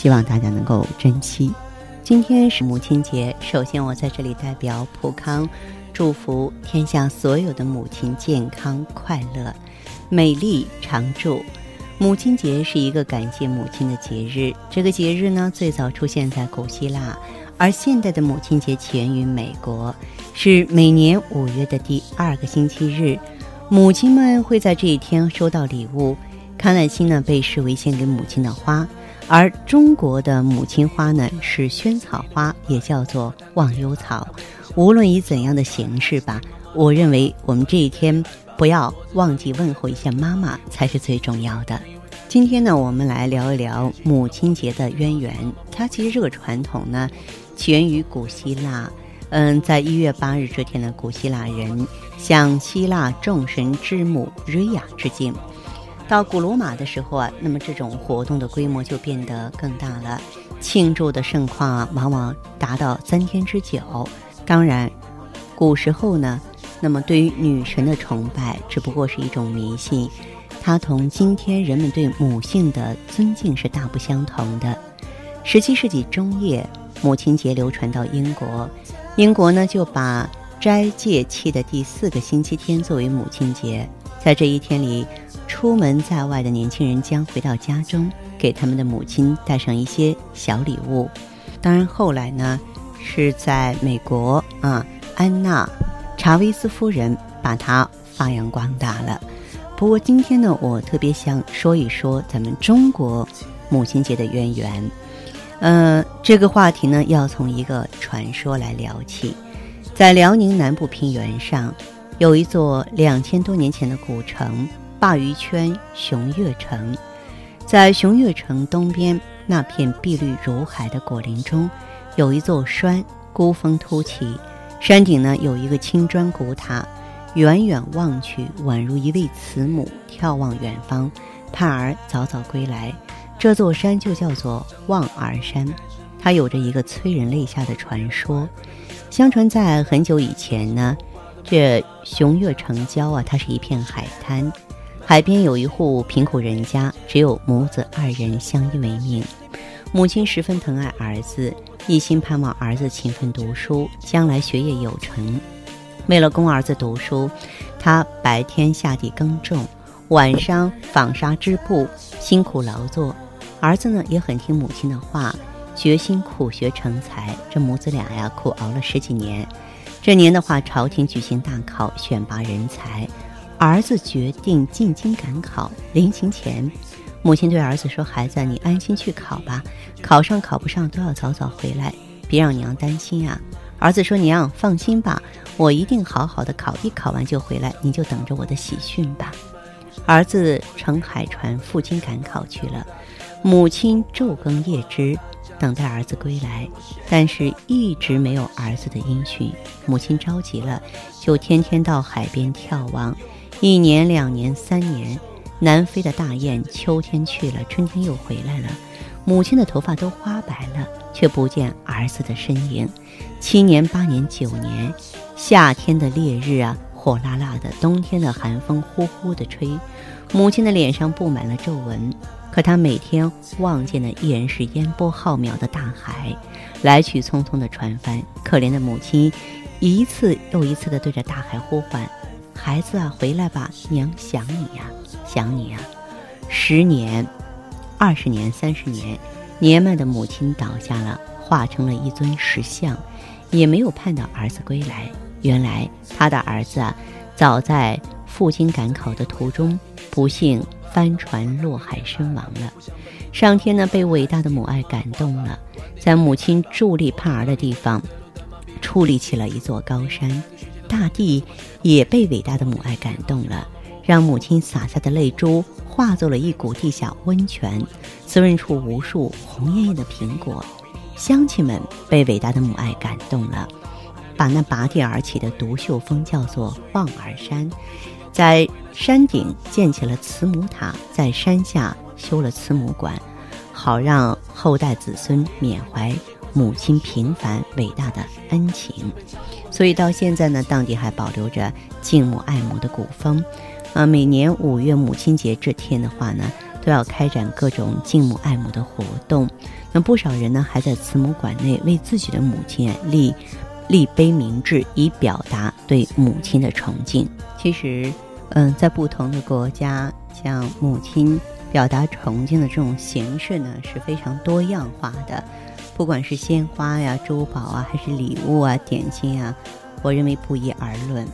希望大家能够珍惜。今天是母亲节，首先我在这里代表普康，祝福天下所有的母亲健康快乐、美丽常驻。母亲节是一个感谢母亲的节日，这个节日呢最早出现在古希腊，而现代的母亲节起源于美国，是每年五月的第二个星期日，母亲们会在这一天收到礼物，康乃馨呢被视为献给母亲的花。而中国的母亲花呢是萱草花，也叫做忘忧草。无论以怎样的形式吧，我认为我们这一天不要忘记问候一下妈妈才是最重要的。今天呢，我们来聊一聊母亲节的渊源。它其实这个传统呢，起源于古希腊。嗯，在一月八日这天呢，古希腊人向希腊众神之母瑞亚致敬。到古罗马的时候啊，那么这种活动的规模就变得更大了，庆祝的盛况啊，往往达到三天之久。当然，古时候呢，那么对于女神的崇拜只不过是一种迷信，它同今天人们对母性的尊敬是大不相同的。十七世纪中叶，母亲节流传到英国，英国呢就把斋戒期的第四个星期天作为母亲节，在这一天里。出门在外的年轻人将回到家中，给他们的母亲带上一些小礼物。当然，后来呢，是在美国啊，安娜·查韦斯夫人把它发扬光大了。不过，今天呢，我特别想说一说咱们中国母亲节的渊源。呃，这个话题呢，要从一个传说来聊起。在辽宁南部平原上，有一座两千多年前的古城。鲅鱼圈熊岳城，在熊岳城东边那片碧绿如海的果林中，有一座山，孤峰突起，山顶呢有一个青砖古塔，远远望去，宛如一位慈母眺望远方，盼儿早早归来。这座山就叫做望儿山，它有着一个催人泪下的传说。相传在很久以前呢，这熊岳城郊啊，它是一片海滩。海边有一户贫苦人家，只有母子二人相依为命。母亲十分疼爱儿子，一心盼望儿子勤奋读书，将来学业有成。为了供儿子读书，她白天下地耕种，晚上纺纱织布，辛苦劳作。儿子呢也很听母亲的话，决心苦学成才。这母子俩呀，苦熬了十几年。这年的话，朝廷举行大考，选拔人才。儿子决定进京赶考，临行前，母亲对儿子说：“孩子，你安心去考吧，考上考不上都要早早回来，别让娘担心啊。”儿子说：“娘放心吧，我一定好好的考，一考完就回来，你就等着我的喜讯吧。”儿子乘海船赴京赶考去了，母亲昼更夜织，等待儿子归来，但是一直没有儿子的音讯，母亲着急了，就天天到海边眺望。一年、两年、三年，南飞的大雁秋天去了，春天又回来了。母亲的头发都花白了，却不见儿子的身影。七年、八年、九年，夏天的烈日啊，火辣辣的；冬天的寒风呼呼的吹。母亲的脸上布满了皱纹，可她每天望见的依然是烟波浩渺的大海，来去匆匆的船帆。可怜的母亲，一次又一次地对着大海呼唤。孩子啊，回来吧，娘想你呀，想你呀。十年、二十年、三十年，年迈的母亲倒下了，化成了一尊石像，也没有盼到儿子归来。原来他的儿子啊，早在赴京赶考的途中，不幸翻船落海身亡了。上天呢，被伟大的母爱感动了，在母亲伫立盼儿的地方，矗立起了一座高山。大地也被伟大的母爱感动了，让母亲洒下的泪珠化作了一股地下温泉，滋润出无数红艳艳的苹果。乡亲们被伟大的母爱感动了，把那拔地而起的独秀峰叫做望儿山，在山顶建起了慈母塔，在山下修了慈母馆，好让后代子孙缅怀母亲平凡伟大的恩情。所以到现在呢，当地还保留着敬母爱母的古风，啊，每年五月母亲节这天的话呢，都要开展各种敬母爱母的活动。那不少人呢，还在慈母馆内为自己的母亲立立碑铭志，以表达对母亲的崇敬。其实，嗯，在不同的国家，向母亲表达崇敬的这种形式呢，是非常多样化的。不管是鲜花呀、珠宝啊，还是礼物啊、点心啊，我认为不一而论。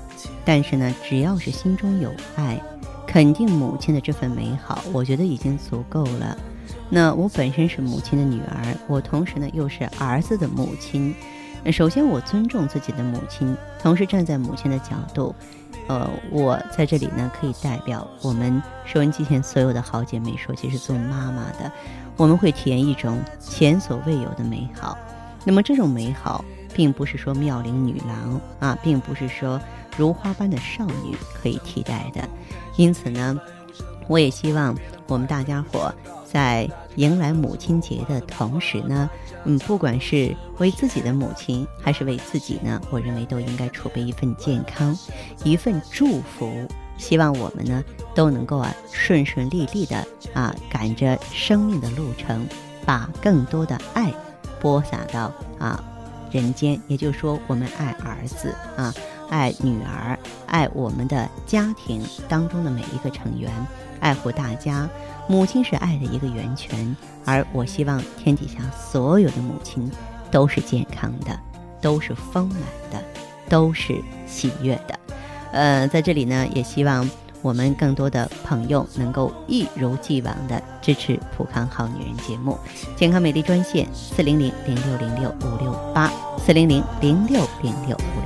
但是呢，只要是心中有爱，肯定母亲的这份美好，我觉得已经足够了。那我本身是母亲的女儿，我同时呢又是儿子的母亲。首先我尊重自己的母亲，同时站在母亲的角度，呃，我在这里呢可以代表我们收音机前所有的好姐妹说，其实做妈妈的，我们会体验一种前所未有的美好。那么这种美好，并不是说妙龄女郎啊，并不是说如花般的少女可以替代的。因此呢，我也希望我们大家伙。在迎来母亲节的同时呢，嗯，不管是为自己的母亲，还是为自己呢，我认为都应该储备一份健康，一份祝福。希望我们呢都能够啊顺顺利利的啊赶着生命的路程，把更多的爱播撒到啊人间。也就是说，我们爱儿子啊，爱女儿，爱我们的家庭当中的每一个成员，爱护大家。母亲是爱的一个源泉，而我希望天底下所有的母亲都是健康的，都是丰满的，都是喜悦的。呃，在这里呢，也希望我们更多的朋友能够一如既往的支持《普康好女人》节目，健康美丽专线四零零零六零六五六八四零零零六零六五。